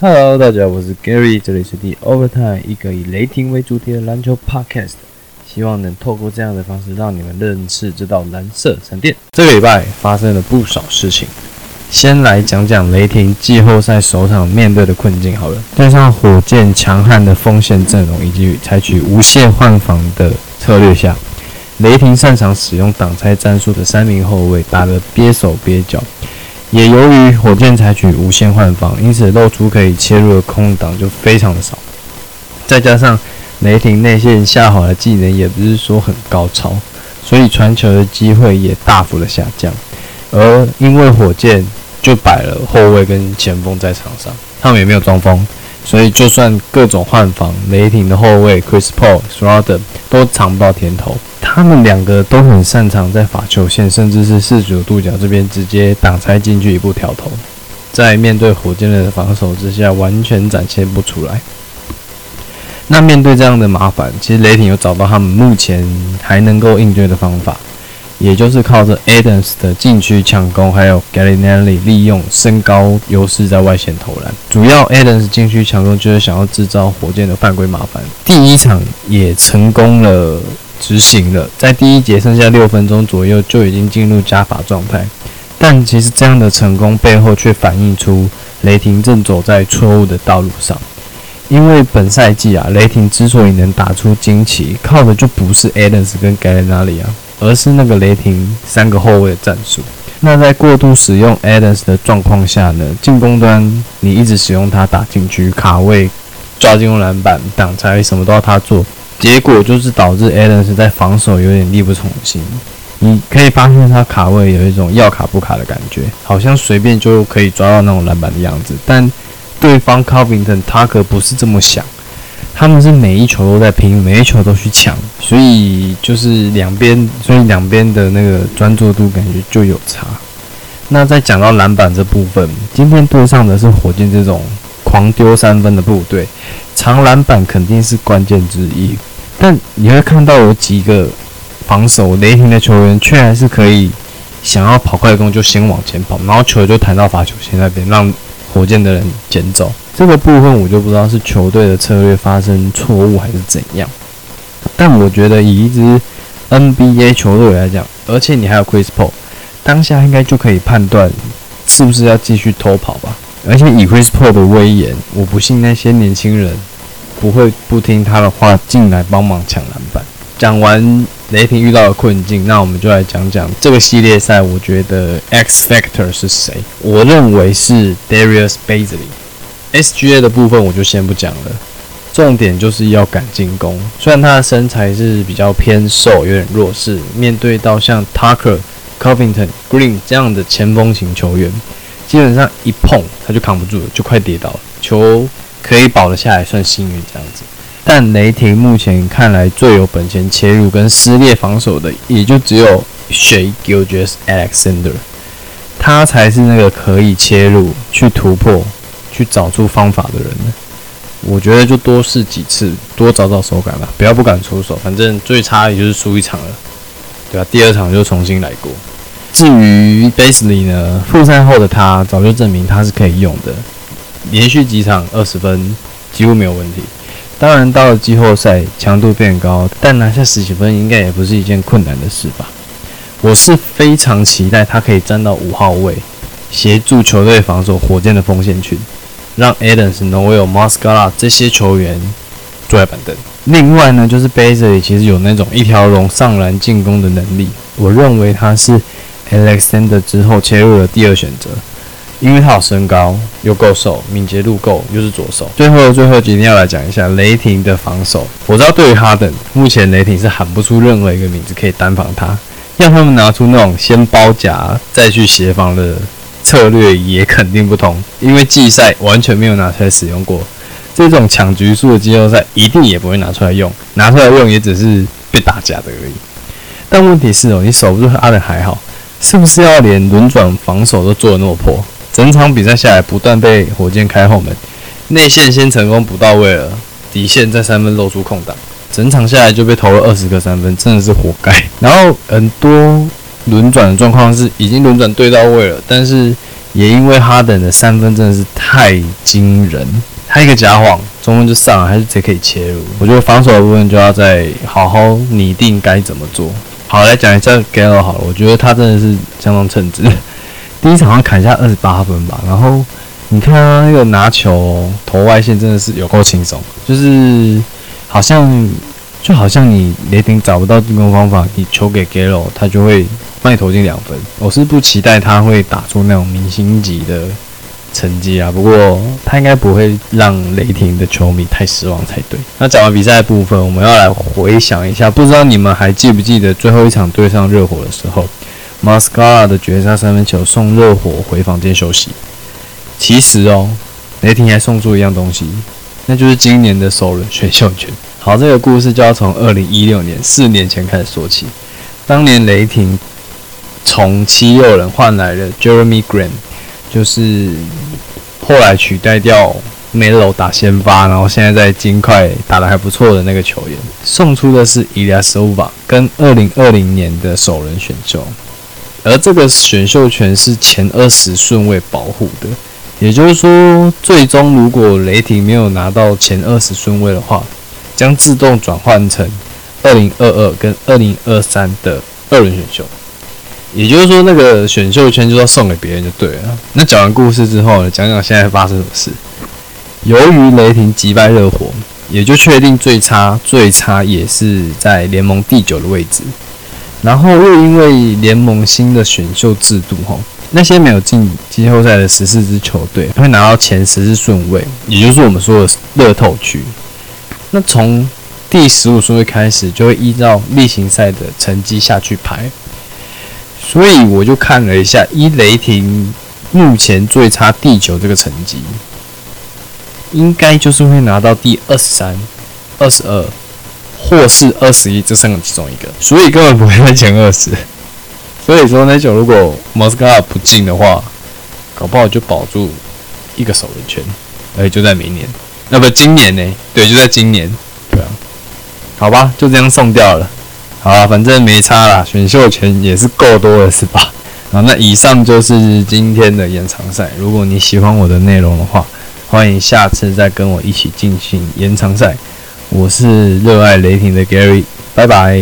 Hello，大家好，我是 Gary，这里是第 Overtime 一个以雷霆为主题的篮球 Podcast，希望能透过这样的方式让你们认识这道蓝色闪电。这个礼拜发生了不少事情，先来讲讲雷霆季后赛首场面对的困境好了。加上火箭强悍的锋线阵容以及采取无限换防的策略下，雷霆擅长使用挡拆战术的三名后卫打得憋手憋脚。也由于火箭采取无限换防，因此露出可以切入的空档就非常的少。再加上雷霆内线下滑的技能也不是说很高超，所以传球的机会也大幅的下降。而因为火箭就摆了后卫跟前锋在场上，他们也没有装疯，所以就算各种换防，雷霆的后卫 Chris Paul、s r o d e r 都尝不到甜头。他们两个都很擅长在罚球线，甚至是四九度角这边直接挡拆进去一步挑头，在面对火箭队的防守之下，完全展现不出来。那面对这样的麻烦，其实雷霆有找到他们目前还能够应对的方法，也就是靠着 Adams 的禁区抢攻，还有 Gallinelli 利用身高优势在外线投篮。主要 Adams 禁区抢攻就是想要制造火箭的犯规麻烦。第一场也成功了。执行了，在第一节剩下六分钟左右就已经进入加法状态，但其实这样的成功背后却反映出雷霆正走在错误的道路上。因为本赛季啊，雷霆之所以能打出惊奇，靠的就不是 Adams 跟 g a l l i n a l i 啊，而是那个雷霆三个后卫的战术。那在过度使用 Adams 的状况下呢，进攻端你一直使用他打进去卡位、抓进攻篮板、挡拆，什么都要他做。结果就是导致 Adams 在防守有点力不从心。你可以发现他卡位有一种要卡不卡的感觉，好像随便就可以抓到那种篮板的样子。但对方 Covington 他可不是这么想，他们是每一球都在拼，每一球都去抢，所以就是两边，所以两边的那个专注度感觉就有差。那在讲到篮板这部分，今天对上的是火箭这种狂丢三分的部队。长篮板肯定是关键之一，但你会看到有几个防守雷霆的球员，却还是可以想要跑快攻就先往前跑，然后球就弹到罚球线那边，让火箭的人捡走。这个部分我就不知道是球队的策略发生错误还是怎样。但我觉得以一支 NBA 球队来讲，而且你还有 Chris Paul，当下应该就可以判断是不是要继续偷跑吧。而且以 Chris Paul 的威严，我不信那些年轻人不会不听他的话进来帮忙抢篮板。讲完雷霆遇到的困境，那我们就来讲讲这个系列赛，我觉得 X Factor 是谁？我认为是 Darius Bazley。SGA 的部分我就先不讲了，重点就是要赶进攻。虽然他的身材是比较偏瘦，有点弱势，面对到像 Tucker、Covington、Green 这样的前锋型球员。基本上一碰他就扛不住了，就快跌倒了。球可以保得下来，算幸运这样子。但雷霆目前看来最有本钱切入跟撕裂防守的，也就只有 Shay Gilgis Alexander，他才是那个可以切入、去突破、去找出方法的人呢。我觉得就多试几次，多找找手感吧，不要不敢出手。反正最差也就是输一场了，对吧？第二场就重新来过。至于 Basley 呢，复赛后的他早就证明他是可以用的，连续几场二十分几乎没有问题。当然到了季后赛强度变高，但拿下十几分应该也不是一件困难的事吧。我是非常期待他可以站到五号位，协助球队防守火箭的锋线群，让 Adams、Noel、Muscala 这些球员坐在板凳。另外呢，就是 Basley 其实有那种一条龙上篮进攻的能力，我认为他是。Alexander 之后切入的第二选择，因为他有身高又够瘦，敏捷度够，又是左手。最后，最后，今天要来讲一下雷霆的防守。我知道对于哈登，目前雷霆是喊不出任何一个名字可以单防他，让他们拿出那种先包夹再去协防的策略，也肯定不同。因为季赛完全没有拿出来使用过，这种抢局数的季后赛一定也不会拿出来用，拿出来用也只是被打假的而已。但问题是哦，你守不住哈登还好。是不是要连轮转防守都做的那么破？整场比赛下来，不断被火箭开后门，内线先成功补到位了，底线在三分露出空档，整场下来就被投了二十个三分，真的是活该。然后很多轮转的状况是已经轮转对到位了，但是也因为哈登的三分真的是太惊人，他一个假晃，中锋就上了，还是直接可以切入。我觉得防守的部分就要再好好拟定该怎么做。好，来讲一下 Galo 好了，我觉得他真的是相当称职。第一场上砍下二十八分吧，然后你看他那个拿球投外线真的是有够轻松，就是好像就好像你雷霆找不到进攻方法，你球给 Galo，他就会帮你投进两分。我是不期待他会打出那种明星级的成绩啊，不过他应该不会让雷霆的球迷太失望才对。那讲完比赛部分，我们要来回想一下，不知道你们还记不记得最后一场对上热火的时候？马斯卡拉的绝杀三分球送热火回房间休息。其实哦，雷霆还送出一样东西，那就是今年的首轮选秀权。好，这个故事就要从二零一六年四年前开始说起。当年雷霆从七六人换来了 Jeremy Grant，就是后来取代掉 Melo 打先发，然后现在在金块打得还不错的那个球员，送出的是 Eliasova 跟二零二零年的首轮选秀。而这个选秀权是前二十顺位保护的，也就是说，最终如果雷霆没有拿到前二十顺位的话，将自动转换成二零二二跟二零二三的二轮选秀。也就是说，那个选秀权就要送给别人就对了。那讲完故事之后呢，讲讲现在发生什么事。由于雷霆击败热火，也就确定最差最差也是在联盟第九的位置。然后又因为联盟新的选秀制度，哈，那些没有进季后赛的十四支球队会拿到前十四顺位，也就是我们说的乐透区。那从第十五顺位开始，就会依照例行赛的成绩下去排。所以我就看了一下，一雷霆目前最差第九这个成绩，应该就是会拿到第二十三、二十二。或是二十一这三个其中一个，所以根本不会在前二十。所以说那球如果莫斯科不进的话，搞不好就保住一个首轮圈，而且就在明年，那不今年呢？对，就在今年。对啊，好吧，就这样送掉了。好，反正没差啦，选秀权也是够多的，是吧？好，那以上就是今天的延长赛。如果你喜欢我的内容的话，欢迎下次再跟我一起进行延长赛。我是热爱雷霆的 Gary，拜拜。